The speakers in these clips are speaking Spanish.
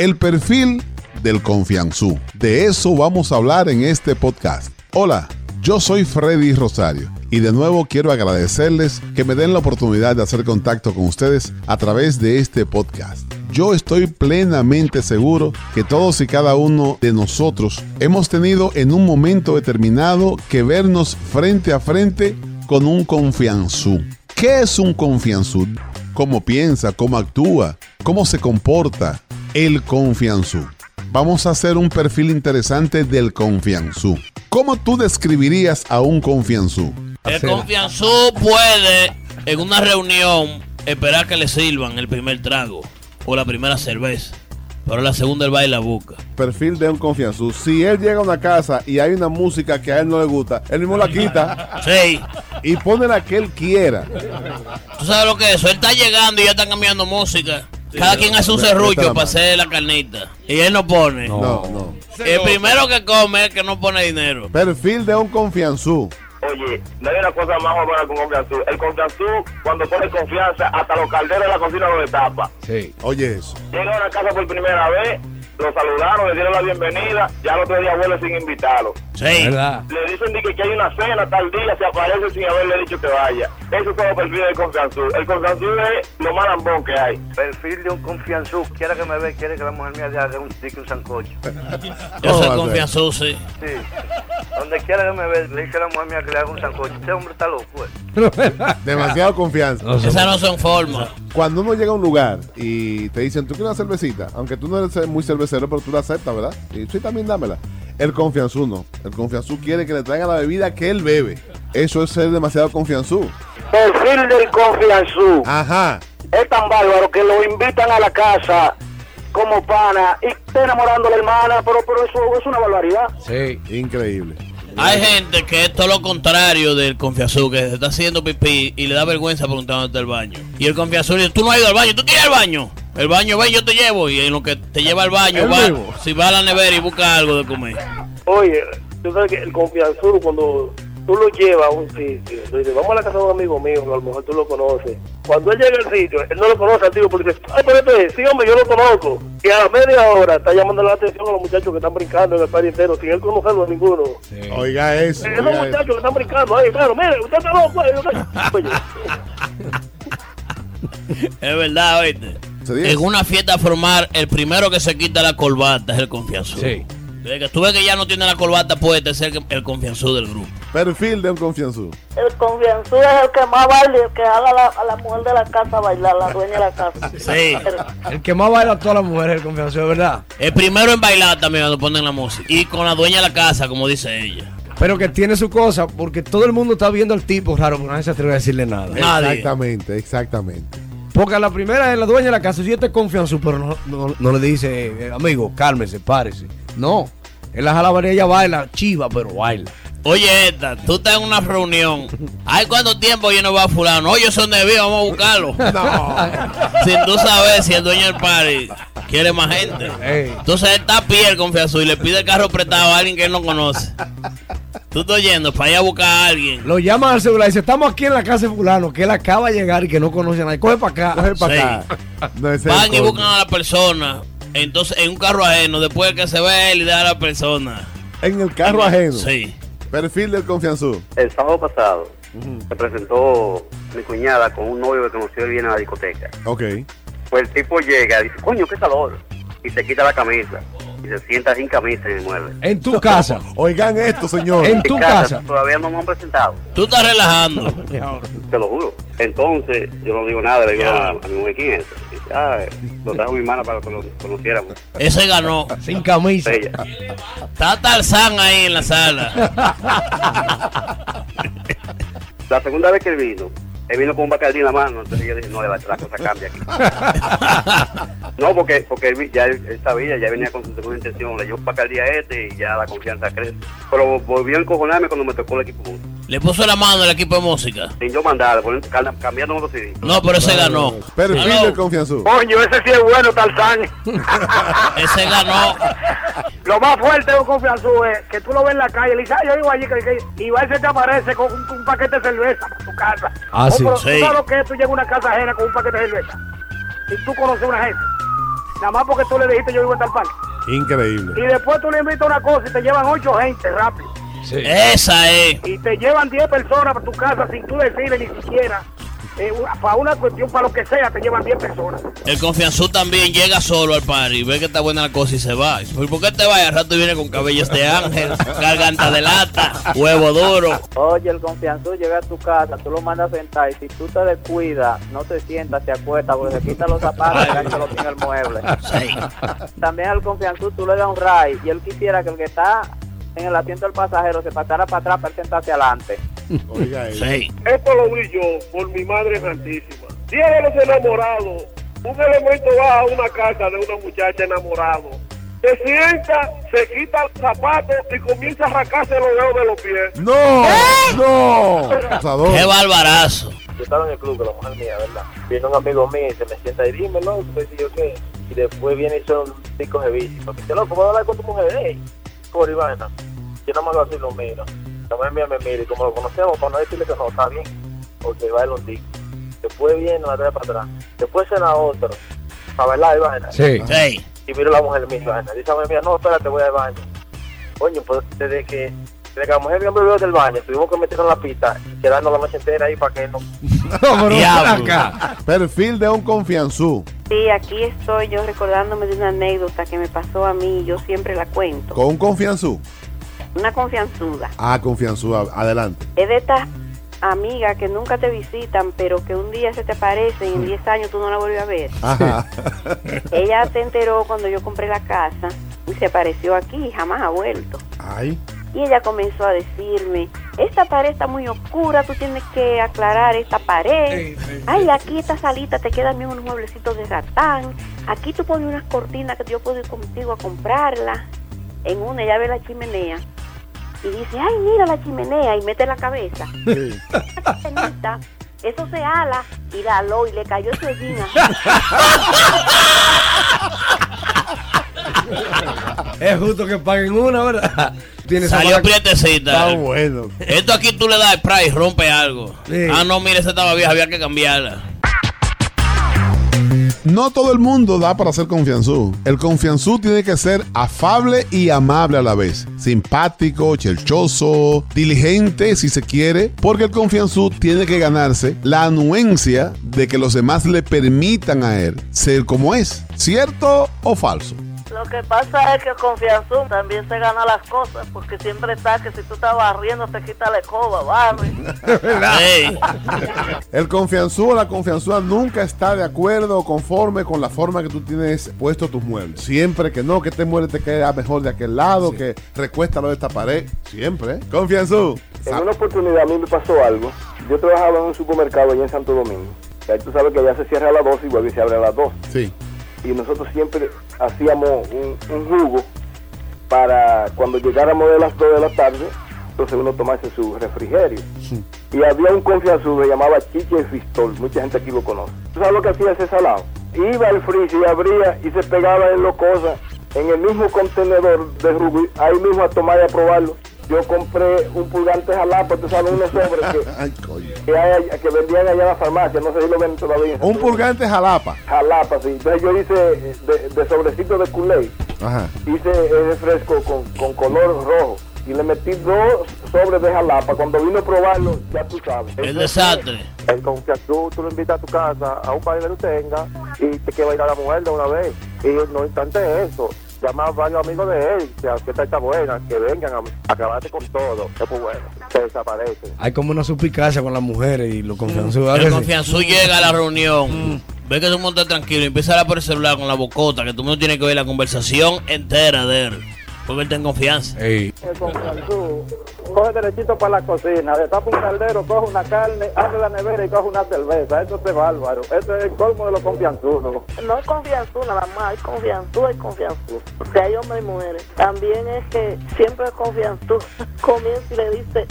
El perfil del confianzú. De eso vamos a hablar en este podcast. Hola, yo soy Freddy Rosario y de nuevo quiero agradecerles que me den la oportunidad de hacer contacto con ustedes a través de este podcast. Yo estoy plenamente seguro que todos y cada uno de nosotros hemos tenido en un momento determinado que vernos frente a frente con un confianzú. ¿Qué es un confianzú? ¿Cómo piensa? ¿Cómo actúa? ¿Cómo se comporta? El confianzú. Vamos a hacer un perfil interesante del confianzú. ¿Cómo tú describirías a un confianzú? El confianzú puede, en una reunión, esperar que le sirvan el primer trago o la primera cerveza. Pero la segunda él va y la busca. Perfil de un confianzú. Si él llega a una casa y hay una música que a él no le gusta, él mismo la quita. Sí. Y pone la que él quiera. ¿Tú sabes lo que es eso? Él está llegando y ya están cambiando música. Cada quien hace un serrullo para hacer la carnita. Y él no pone. No, no. El primero que come es el que no pone dinero. Perfil de un confianzú. Oye, no hay una cosa más buena que un confianzú. El confianzú, cuando pone confianza, hasta los calderos de la cocina lo destapa. Sí. Oye eso. Llega a una casa por primera vez, lo saludaron, le dieron la bienvenida, ya el otro día vuelve sin invitarlo. Sí. Le dicen de que, que hay una cena tal día, se aparece sin haberle dicho que vaya. Eso es todo perfil del confianzú. El confianzú es lo más lambón que hay. Perfil de un confianzú. Quiere que me ve, quiere que la mujer mía le haga un stick un sancocho. Yo ¿Cómo va soy a confianzú, sí. Sí. Donde quiera que me ve, le dice a la mujer mía que le haga un sancocho. Este hombre está loco, eh. Demasiado confianza. Esas no son formas. Cuando uno llega a un lugar y te dicen, ¿tú quieres una cervecita? Aunque tú no eres muy cervecero, pero tú la aceptas, ¿verdad? Y sí, también dámela. El confianzú no. El confianzú quiere que le traigan la bebida que él bebe. Eso es ser demasiado confianzú. Perfil del confianzú. Ajá. Es tan bárbaro que lo invitan a la casa como pana y está enamorando a la hermana, pero, pero eso es una barbaridad. Sí. Increíble. Hay gente que es todo lo contrario del confianzú, que se está haciendo pipí y le da vergüenza preguntándote al baño. Y el confianzú dice, tú no has ido al baño, tú quieres ir al baño. El baño, ven, yo te llevo. Y en lo que te lleva al baño, va, si va a la nevera y busca algo de comer. Oye, tú sabes que el confianzudo cuando tú lo llevas a un sitio, tú dices, vamos a la casa de un amigo mío, a lo mejor tú lo conoces. Cuando él llega al sitio, él no lo conoce al tío, porque dice, ay, pero este es, sí, hombre, yo lo conozco. Y a la media hora está llamando la atención a los muchachos que están brincando en el party entero, sin él conocerlo a ninguno. Oiga eso. Esos oiga eso. muchachos que están brincando ahí, claro, mire, usted está loco. eh, Es verdad, oíste. En una fiesta formal, el primero que se quita la corbata es el confianzú. Sí. Desde que tú ves que ya no tiene la corbata puesta, es el, el confianzú del grupo. Perfil de un confianzú. El confianzú es el que más baila y el que haga a la, a la mujer de la casa bailar, la dueña de la casa. Sí. El que más baila a todas las mujeres es el confianzú, ¿verdad? El primero en bailar también cuando ponen la música. Y con la dueña de la casa, como dice ella. Pero que tiene su cosa, porque todo el mundo está viendo al tipo raro, pero nadie se atreve a decirle nada. Nadie. Exactamente, exactamente. Porque a la primera es la dueña de la casa, si este confianzú, pero no, no, no le dice, eh, amigo, cálmese, párese. No. En la jalabaría ella baila, chiva, pero baila. Oye, esta, tú estás en una reunión. ¿Hay cuánto tiempo yo no voy a fulano? Oye, son de vivo, vamos a buscarlo. Sin tú saber si el dueño del party quiere más gente. Entonces él está a pie el confianzú y le pide el carro prestado a alguien que él no conoce. Tú estás yendo para ir a buscar a alguien. Lo llaman al celular y dice, estamos aquí en la casa de fulano, que él acaba de llegar y que no conoce a nadie. Coge para acá. Coge para Sí. acá. No, Van y buscan a la persona. Entonces, en un carro ajeno, después que se ve él y da a la persona. En el carro ajeno. Sí. Perfil del confianzú. El sábado pasado se presentó mi cuñada con un novio que conoció y viene a la discoteca. Ok. Pues el tipo llega y dice, coño, qué calor. Y se quita la camisa. Y se sienta sin camisa en el mueble. En tu casa. Oigan esto, señor. En tu casa. Todavía no me han presentado, Tú estás relajando. te lo juro. Entonces, yo no digo nada, le digo a, a mi mujer quién es. Dice, ah, lo trajo mi hermana para que lo conociéramos. Ese ganó. Sin camisa. Ella. Está Tarzán ahí en la sala. La segunda vez que él vino, él vino con un bacardí en la mano, entonces yo dije, no, la, la cosa cambia aquí. no, porque, porque él, vi- ya él, él sabía, ya venía con su segunda intención, le dio un bacardí a este y ya la confianza crece. Pero volvió a encojonarme cuando me tocó el equipo junto. Le puso la mano al equipo de música. Sin yo mandar, cambiando otro CD. No, pero ese ganó. Aló. del confianzú. Coño, ese sí es bueno, Tarzán. Ese ganó. Lo más fuerte de un confianzú es que tú lo ves en la calle, le dices, "Ay, yo vivo allí, que, que-", y va y se te aparece con un, un paquete de cerveza para tu casa. Ah, Oh, sí. pero Sí. ¿Tú sabes lo que es? Tú llegas a una casa ajena con un paquete de cerveza y tú conoces a una gente. Nada más porque tú le dijiste yo vivo en tal parque. Increíble. Y después tú le invitas una cosa y te llevan ocho gente rápido. Esa es. Y te llevan 10 personas para tu casa sin tú decirle ni siquiera. Eh, una- para una cuestión, para lo que sea, te llevan 10 personas. El confianzú también llega solo al party, ve que está buena la cosa y se va. ¿Y ¿Por qué te vas? Al rato viene con cabellos de ángel, garganta de lata, huevo duro. Oye, el confianzú llega a tu casa, tú lo mandas a sentar y si tú te descuidas, no te sientas, te acuestas porque se quita los zapatos y lo tiene el mueble. Sí. También al confianzú tú le das un ray y él quisiera que el que está en el asiento del pasajero se pasara para atrás para él sentarse adelante. Oiga, eso. Sí. Esto lo vi yo por mi madre santísima. Día de los enamorados, un elemento va a una casa de una muchacha enamorado. Se sienta, se quita el zapato y comienza a arrancarse los dedos de los pies. ¡No! ¡No! Qué barbarazo. Yo estaba en el club con la mujer mía, ¿verdad? Viene un amigo mío y se me sienta y dime, ¿no? ¿Tú decís yo qué? Y después viene y son cinco jevísimos. Me dice, loco, ¿puedo hablar con tu mujer? ¡Ey! Por Ivana. Yo no me lo así, lo miro. Mía me mira y como lo conocemos, para no decirle que no, está bien. Porque va el hundido. Después viene, la trae para atrás. Después cena otro. Para bailar Ivana. Sí. Sí. Y miro a la mujer mía, Ivana. Dice a mujer mía, no, espérate, voy al baño. Coño, pues desde que, desde que la mujer mía me vio del baño, tuvimos que meternos en la pista y quedarnos la noche entera ahí para que no No, pero acá. Perfil de un confianzú. Sí, aquí estoy yo recordándome de una anécdota que me pasó a mí y yo siempre la cuento. Con un confianzú. Una confianzuda. Ah, confianzú. a- Adelante. Es de estas amigas que nunca te visitan, pero que un día se te aparecen y en 10 años tú no la vuelves a ver. Ajá. Ella se enteró cuando yo compré la casa y se apareció aquí y jamás ha vuelto. Ay. Y ella comenzó a decirme, esta pared está muy oscura, tú tienes que aclarar esta pared. Ay, aquí esta salita te quedan bien unos mueblecitos de ratán. Aquí tú pones unas cortinas que yo puedo ir contigo a comprarlas. En una ella ve la chimenea y dice, ay, mira la chimenea y mete la cabeza. Sí. Eso se ala y la aló y le cayó su así. Es justo que paguen una, ¿verdad? Salió prietecita. Está bueno. Esto aquí tú le das spray y rompe algo. Sí. Ah, no, mire, esa estaba vieja, había que cambiarla. No todo el mundo da para ser confianzú. El confianzú tiene que ser afable y amable a la vez. Simpático, chelchoso, diligente si se quiere, porque el confianzú tiene que ganarse la anuencia de que los demás le permitan a él ser como es. ¿Cierto o falso? Lo que pasa es que Confianzú también se gana las cosas, porque siempre está que si tú estás barriendo te quita la escoba, barre. El confianzú o la confianzúa nunca está de acuerdo o conforme con la forma que tú tienes puesto tus muebles. Siempre que no, que este mueble te queda mejor de aquel lado, que recuéstalo de esta pared. Siempre. ¿eh? Confianzú. En una oportunidad a mí me pasó algo. Yo trabajaba en un supermercado allá en Santo Domingo. Y ahí tú sabes que ya se cierra a las 2 y vuelve y se abre a las 2. Sí. Y nosotros siempre hacíamos un, un jugo para cuando llegáramos de las 2 de la tarde, entonces uno tomase su refrigerio. Y había un se llamaba Chiche Fistol. Mucha gente aquí lo conoce. ¿Tú sabes lo que hacía ese salado? Iba al freezer y abría y se pegaba en las cosas en el mismo contenedor de Rubí, ahí mismo a tomar y a probarlo. Yo compré un pulgante jalapa, tú sabes, unos sobres que, Ay, que, hay- que vendían allá en la farmacia, no sé si lo venden todavía. Un purgante jalapa. Jalapa, sí. Entonces yo hice de, de sobrecito de culé, Ajá. hice ese fresco con, con color rojo y le metí dos sobres de jalapa. Cuando vino a probarlo, ya tú sabes. el desastre. El confianzú, tú lo invitas a tu casa, a un padre que tú tengas, y te quiere bailar a la mujer de una vez. Y no obstante eso, llama a varios amigos de él, que aunque está buena, que vengan a acabarte con todo. Es muy bueno. Se desaparece. Hay como una suspicacia con las mujeres y los confianzudos. El confianzú llega a la reunión, ve que todo el mundo está tranquilo y empieza a hablar por el celular con la bocota, que todo el mundo tiene que oír la conversación entera de él. Él está en confianza. Ey, El confianzú coge derechito para la cocina, destapa un caldero, coge una carne, abre la nevera y coge una cerveza. Eso es bárbaro. Eso es el colmo de los confianzudos. No es Confianzú nada más, hay Confianzú, hay Confianzú. Porque hay hombres y mujeres. También es que siempre es Confianzú. Comienza y le dice,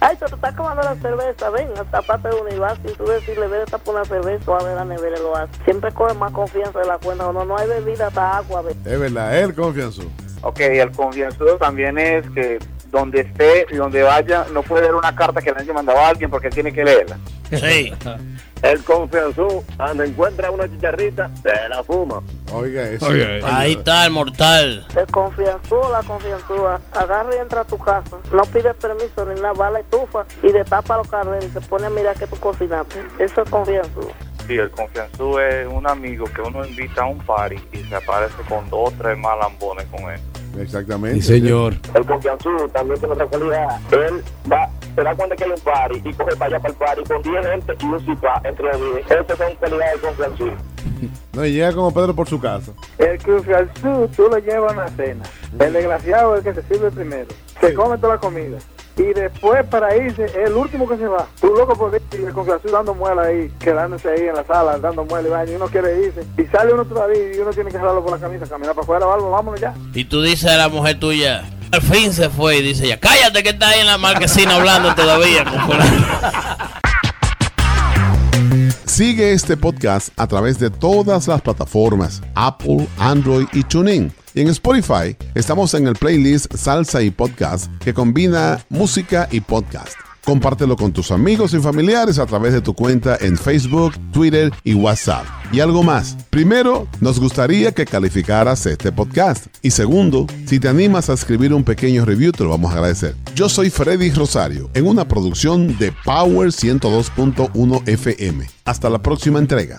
ay, pero tú estás tomando la cerveza, ven, tapate de una y vas. Y tú decirle, ve, tapa una cerveza o abre la nevera y lo hace. Siempre coge más confianza de la cuenta. No, no hay bebida, hasta agua. ve. Es verdad, el confianzú. Ok, el confianzudo también es que donde esté y donde vaya, no puede leer una carta que le haya mandado a alguien porque tiene que leerla. Sí. El confianzú, cuando encuentra una chicharrita, se la fuma. Oiga eso. Ahí está el mortal. El confianzú o la confianzúa agarra y entra a tu casa, no pide permiso ni nada, va a la estufa y destapa los carreros y se pone a mirar que tú cocinaste. Eso es confianzú. Sí, el confianzú es un amigo que uno invita a un party y se aparece con dos o tres malambones con él. Exactamente. Sí, señor. El confianzú también tiene otra cualidad. Él va, se da cuenta que hay un party y coge para allá para el party con 10 gente y un cipa entre los 10. Esas son cualidades del confianzú. No, y llega como Pedro por su casa. El confianzú tú lo llevas a una cena. El desgraciado es el que se sirve primero. Se come toda la comida. Y después para irse, es el último que se va. Tú loco por ir, y el confianzú dando muela ahí, quedándose ahí en la sala, dando muela y vaina, y uno quiere irse. Y sale uno todavía y uno tiene que jalarlo por la camisa, caminar para afuera, algo, vámonos ya. Y tú dices a la mujer tuya, al fin se fue y dice ya, cállate que está ahí en la marquesina hablando todavía. con fulano". Sigue este podcast a través de todas las plataformas Apple, Android y TuneIn. Y en Spotify estamos en el playlist Salsa y Podcast que combina música y podcast. Compártelo con tus amigos y familiares a través de tu cuenta en Facebook, Twitter y WhatsApp. Y algo más. Primero, nos gustaría que calificaras este podcast. Y segundo, si te animas a escribir un pequeño review, te lo vamos a agradecer. Yo soy Freddy Rosario, en una producción de Power 102.1 FM. Hasta la próxima entrega.